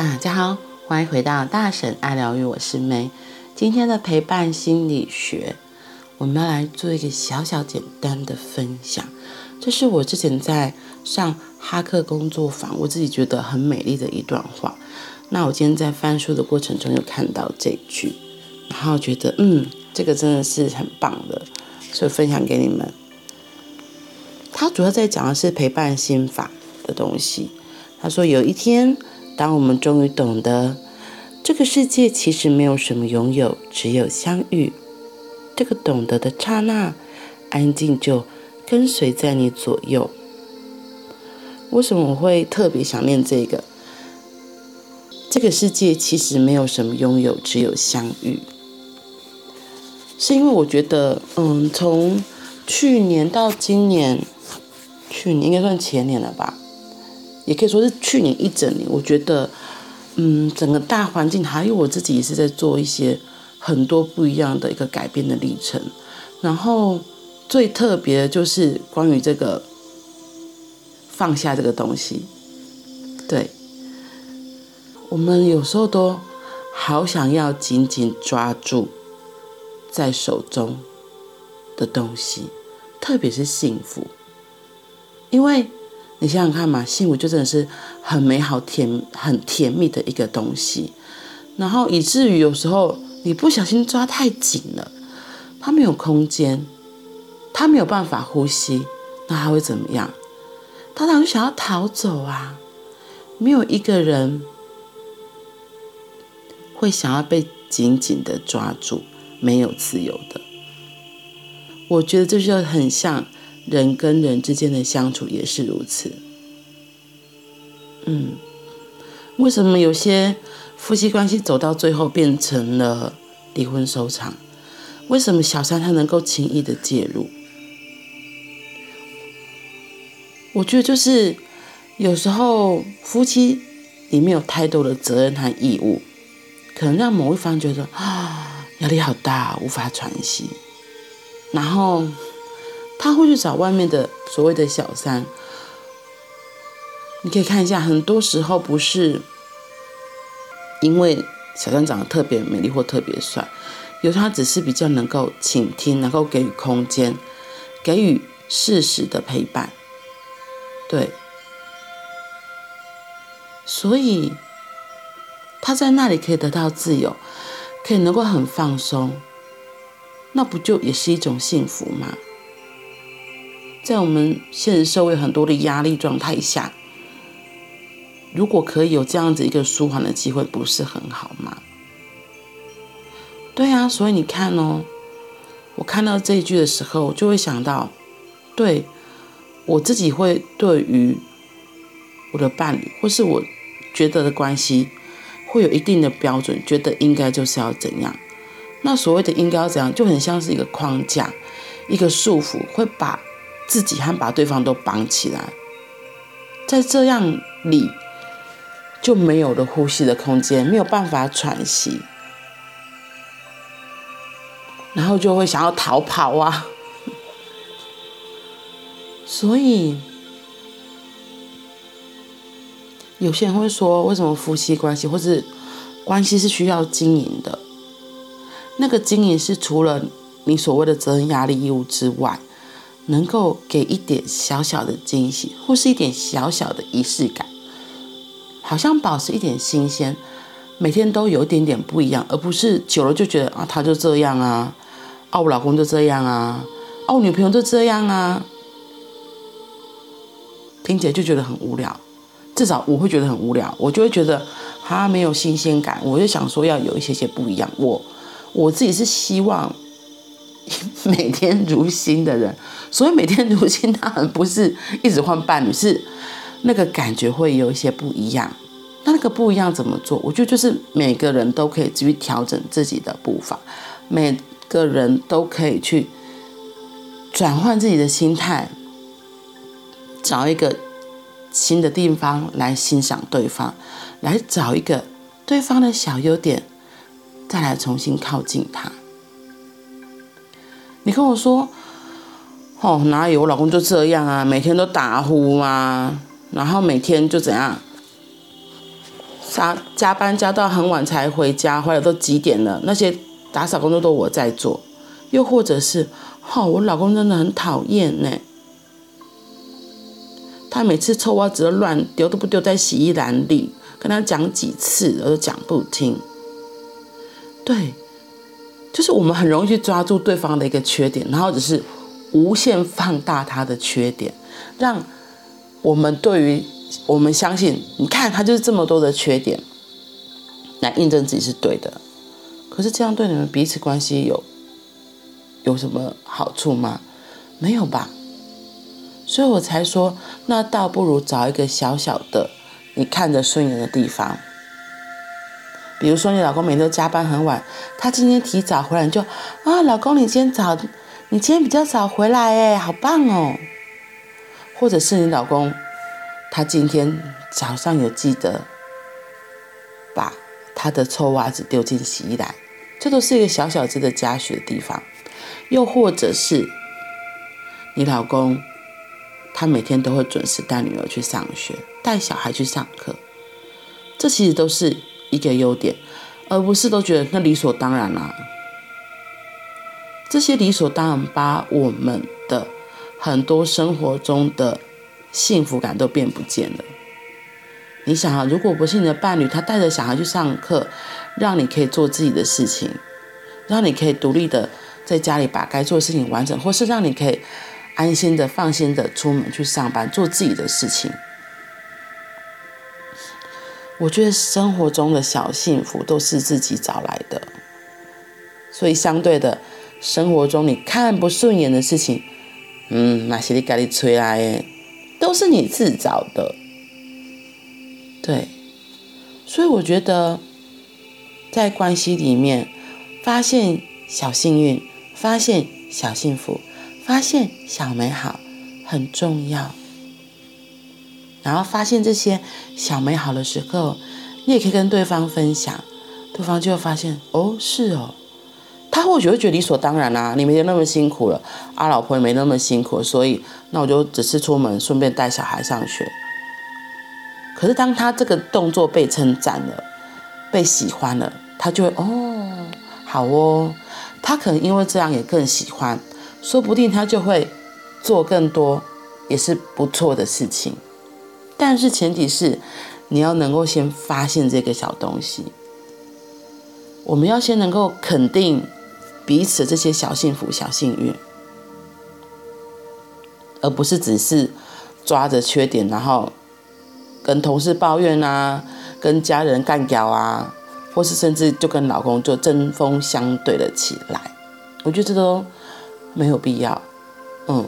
大家好，欢迎回到大婶爱疗愈，我是 May。今天的陪伴心理学，我们要来做一个小小简单的分享。这是我之前在上哈克工作坊，我自己觉得很美丽的一段话。那我今天在翻书的过程中，有看到这句，然后觉得嗯，这个真的是很棒的，所以分享给你们。他主要在讲的是陪伴心法的东西。他说有一天，当我们终于懂得。这个世界其实没有什么拥有，只有相遇。这个懂得的刹那，安静就跟随在你左右。为什么我会特别想念这个？这个世界其实没有什么拥有，只有相遇。是因为我觉得，嗯，从去年到今年，去年应该算前年了吧，也可以说是去年一整年，我觉得。嗯，整个大环境还有我自己也是在做一些很多不一样的一个改变的历程，然后最特别的就是关于这个放下这个东西。对，我们有时候都好想要紧紧抓住在手中的东西，特别是幸福，因为。你想想看嘛，幸福就真的是很美好、甜、很甜蜜的一个东西，然后以至于有时候你不小心抓太紧了，它没有空间，它没有办法呼吸，那它会怎么样？它当然想要逃走啊！没有一个人会想要被紧紧的抓住，没有自由的。我觉得这就很像。人跟人之间的相处也是如此。嗯，为什么有些夫妻关系走到最后变成了离婚收场？为什么小三他能够轻易的介入？我觉得就是有时候夫妻里面有太多的责任和义务，可能让某一方觉得啊压力好大，无法喘息，然后。他会去找外面的所谓的小三，你可以看一下，很多时候不是因为小三长得特别美丽或特别帅，有他只是比较能够倾听，能够给予空间，给予适时的陪伴，对，所以他在那里可以得到自由，可以能够很放松，那不就也是一种幸福吗？在我们现实社会很多的压力状态下，如果可以有这样子一个舒缓的机会，不是很好吗？对啊，所以你看哦，我看到这一句的时候，就会想到，对，我自己会对于我的伴侣或是我觉得的关系，会有一定的标准，觉得应该就是要怎样。那所谓的应该要怎样，就很像是一个框架，一个束缚，会把。自己还把对方都绑起来，在这样里就没有了呼吸的空间，没有办法喘息，然后就会想要逃跑啊。所以有些人会说，为什么夫妻关系或是关系是需要经营的？那个经营是除了你所谓的责任、压力、义务之外。能够给一点小小的惊喜，或是一点小小的仪式感，好像保持一点新鲜，每天都有一点点不一样，而不是久了就觉得啊，他就这样啊，啊，我老公就这样啊，啊，我女朋友就这样啊，听起来就觉得很无聊，至少我会觉得很无聊，我就会觉得他没有新鲜感，我就想说要有一些些不一样，我我自己是希望。每天如新的人，所以每天如新，他们不是一直换伴侣，是那个感觉会有一些不一样。那那个不一样怎么做？我觉得就是每个人都可以去调整自己的步伐，每个人都可以去转换自己的心态，找一个新的地方来欣赏对方，来找一个对方的小优点，再来重新靠近他。你跟我说，哦，哪有我老公就这样啊？每天都打呼啊，然后每天就怎样，加加班加到很晚才回家，回来都几点了？那些打扫工作都我在做，又或者是，哦，我老公真的很讨厌呢。他每次臭袜子都乱丢，都不丢在洗衣篮里。跟他讲几次，我都讲不听。对，就是我们很容易去抓住对方的一个缺点，然后只是无限放大他的缺点，让我们对于我们相信，你看他就是这么多的缺点，来印证自己是对的。可是这样对你们彼此关系有有什么好处吗？没有吧。所以我才说，那倒不如找一个小小的你看着顺眼的地方。比如说，你老公每天都加班很晚，他今天提早回来，你就啊，老公，你今天早，你今天比较早回来，哎，好棒哦。或者是你老公，他今天早上有记得把他的臭袜子丢进洗衣篮，这都是一个小小值得嘉许的地方。又或者是你老公。他每天都会准时带女儿去上学，带小孩去上课，这其实都是一个优点，而不是都觉得那理所当然啊。这些理所当然把我们的很多生活中的幸福感都变不见了。你想啊，如果不是你的伴侣，他带着小孩去上课，让你可以做自己的事情，让你可以独立的在家里把该做的事情完成，或是让你可以。安心的、放心的出门去上班，做自己的事情。我觉得生活中的小幸福都是自己找来的，所以相对的，生活中你看不顺眼的事情，嗯，那些你赶紧吹来，都是你自找的。对，所以我觉得，在关系里面发现小幸运，发现小幸福。发现小美好很重要，然后发现这些小美好的时候，你也可以跟对方分享，对方就会发现哦，是哦，他或许会觉得理所当然啊，你没那么辛苦了，啊，老婆也没那么辛苦，所以那我就只是出门顺便带小孩上学。可是当他这个动作被称赞了，被喜欢了，他就会哦，好哦，他可能因为这样也更喜欢。说不定他就会做更多，也是不错的事情。但是前提是你要能够先发现这个小东西。我们要先能够肯定彼此这些小幸福、小幸运，而不是只是抓着缺点，然后跟同事抱怨啊，跟家人干掉啊，或是甚至就跟老公就针锋相对了起来。我觉得这都。没有必要，嗯，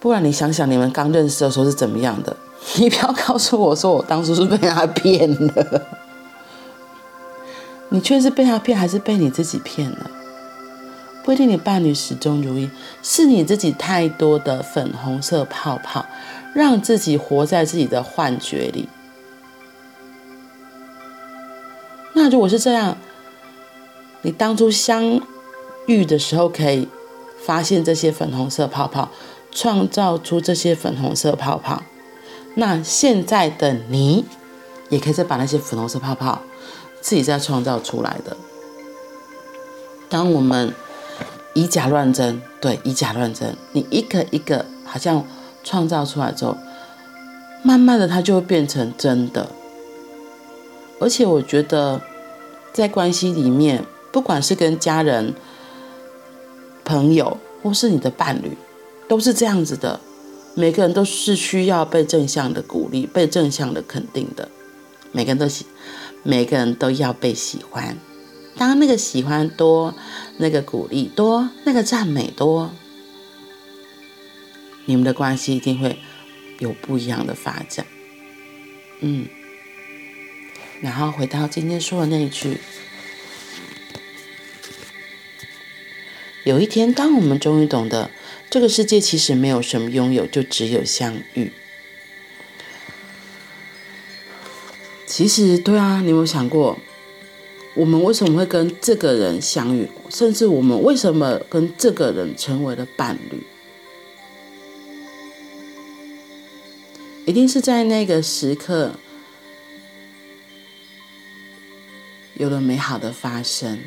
不然你想想，你们刚认识的时候是怎么样的？你不要告诉我说我当初是被他骗了，你却是被他骗，还是被你自己骗了？不一定你伴侣始终如一，是你自己太多的粉红色泡泡，让自己活在自己的幻觉里。那如果是这样，你当初相。遇的时候可以发现这些粉红色泡泡，创造出这些粉红色泡泡。那现在的你，也可以再把那些粉红色泡泡自己再创造出来的。当我们以假乱真，对，以假乱真，你一个一个好像创造出来之后，慢慢的它就会变成真的。而且我觉得，在关系里面，不管是跟家人，朋友或是你的伴侣，都是这样子的。每个人都是需要被正向的鼓励、被正向的肯定的。每个人都喜，每个人都要被喜欢。当那个喜欢多，那个鼓励多，那个赞美多，你们的关系一定会有不一样的发展。嗯，然后回到今天说的那一句。有一天，当我们终于懂得，这个世界其实没有什么拥有，就只有相遇。其实，对啊，你有没有想过，我们为什么会跟这个人相遇？甚至我们为什么跟这个人成为了伴侣？一定是在那个时刻，有了美好的发生。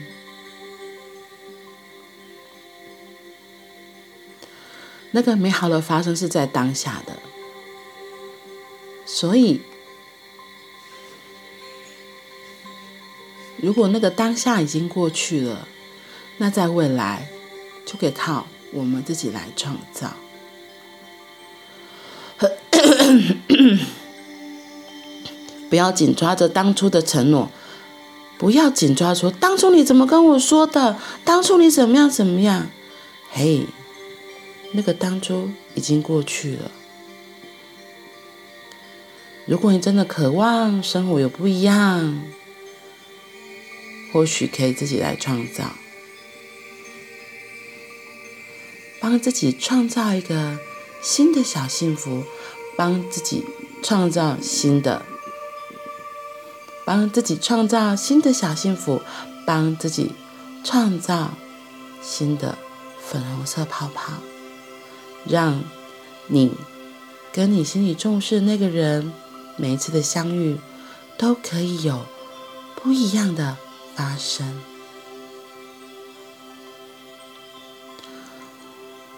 那个美好的发生是在当下的，所以，如果那个当下已经过去了，那在未来就可以靠我们自己来创造。不要紧抓着当初的承诺，不要紧抓说当初你怎么跟我说的，当初你怎么样怎么样，嘿。那个当初已经过去了。如果你真的渴望生活有不一样，或许可以自己来创造，帮自己创造一个新的小幸福，帮自己创造新的，帮自己创造新的小幸福，帮自己创造新的粉红色泡泡。让你跟你心里重视的那个人，每一次的相遇都可以有不一样的发生。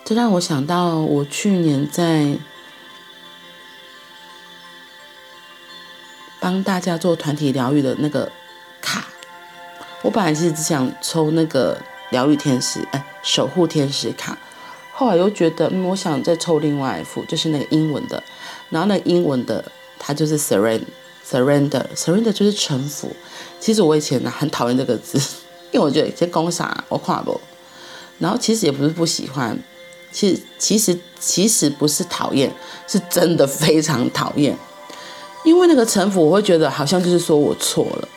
这让我想到，我去年在帮大家做团体疗愈的那个卡，我本来是只想抽那个疗愈天使，哎，守护天使卡。后来又觉得，嗯，我想再抽另外一副，就是那个英文的。然后那个英文的，它就是 surrender，surrender，surrender 就是臣服。其实我以前呢很讨厌这个字，因为我觉得这公啥我看不。然后其实也不是不喜欢，其实其实其实不是讨厌，是真的非常讨厌。因为那个臣服，我会觉得好像就是说我错了，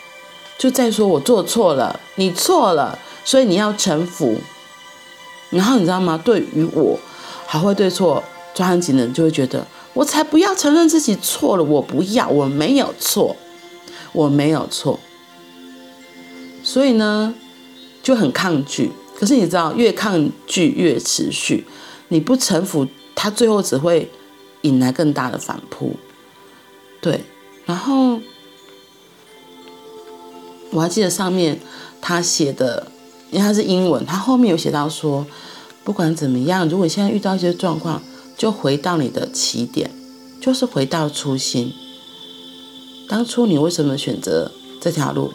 就在说我做错了，你错了，所以你要臣服。然后你知道吗？对于我，还会对错抓很紧的人就会觉得，我才不要承认自己错了，我不要，我没有错，我没有错。所以呢，就很抗拒。可是你知道，越抗拒越持续，你不臣服，他最后只会引来更大的反扑。对，然后我还记得上面他写的。因为它是英文，它后面有写到说，不管怎么样，如果现在遇到一些状况，就回到你的起点，就是回到初心。当初你为什么选择这条路？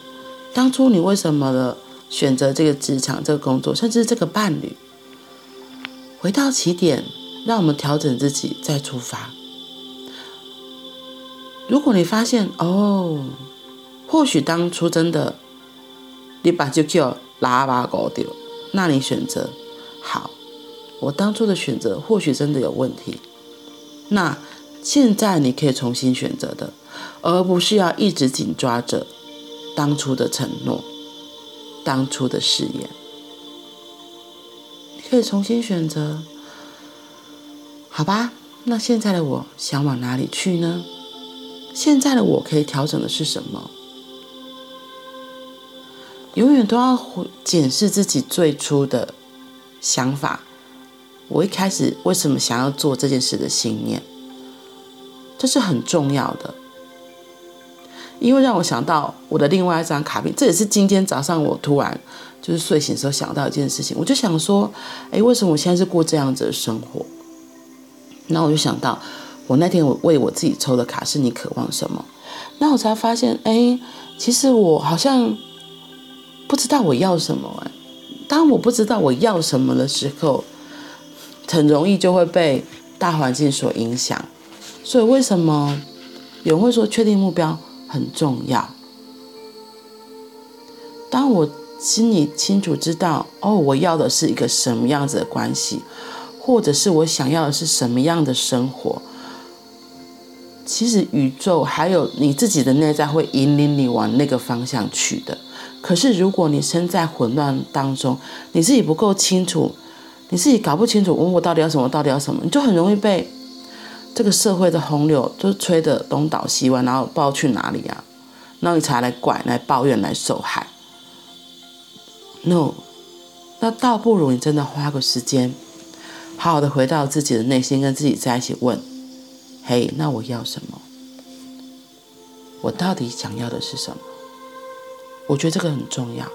当初你为什么的选择这个职场、这个工作，甚至这个伴侣？回到起点，让我们调整自己，再出发。如果你发现哦，或许当初真的，你把就叫。喇叭搞掉，那你选择好，我当初的选择或许真的有问题，那现在你可以重新选择的，而不是要一直紧抓着当初的承诺、当初的誓言。你可以重新选择，好吧？那现在的我想往哪里去呢？现在的我可以调整的是什么？永远都要检视自己最初的想法。我一开始为什么想要做这件事的信念，这是很重要的，因为让我想到我的另外一张卡片。这也是今天早上我突然就是睡醒的时候想到一件事情，我就想说，哎，为什么我现在是过这样子的生活？那我就想到，我那天我为我自己抽的卡是你渴望什么？那我才发现，哎，其实我好像。不知道我要什么哎，当我不知道我要什么的时候，很容易就会被大环境所影响。所以为什么有人会说确定目标很重要？当我心里清楚知道哦，我要的是一个什么样子的关系，或者是我想要的是什么样的生活，其实宇宙还有你自己的内在会引领你往那个方向去的。可是，如果你身在混乱当中，你自己不够清楚，你自己搞不清楚，问我到底要什么，到底要什么，你就很容易被这个社会的洪流就吹得东倒西歪，然后不知道去哪里啊，然后你才来怪、来抱怨、来受害。No，那倒不如你真的花个时间，好好的回到自己的内心，跟自己在一起问：嘿，那我要什么？我到底想要的是什么？我觉得这个很重要。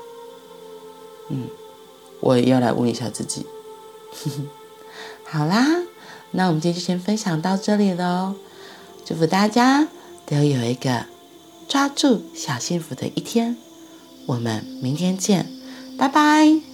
嗯，我也要来问一下自己。好啦，那我们今天就先分享到这里喽。祝福大家都有一个抓住小幸福的一天。我们明天见，拜拜。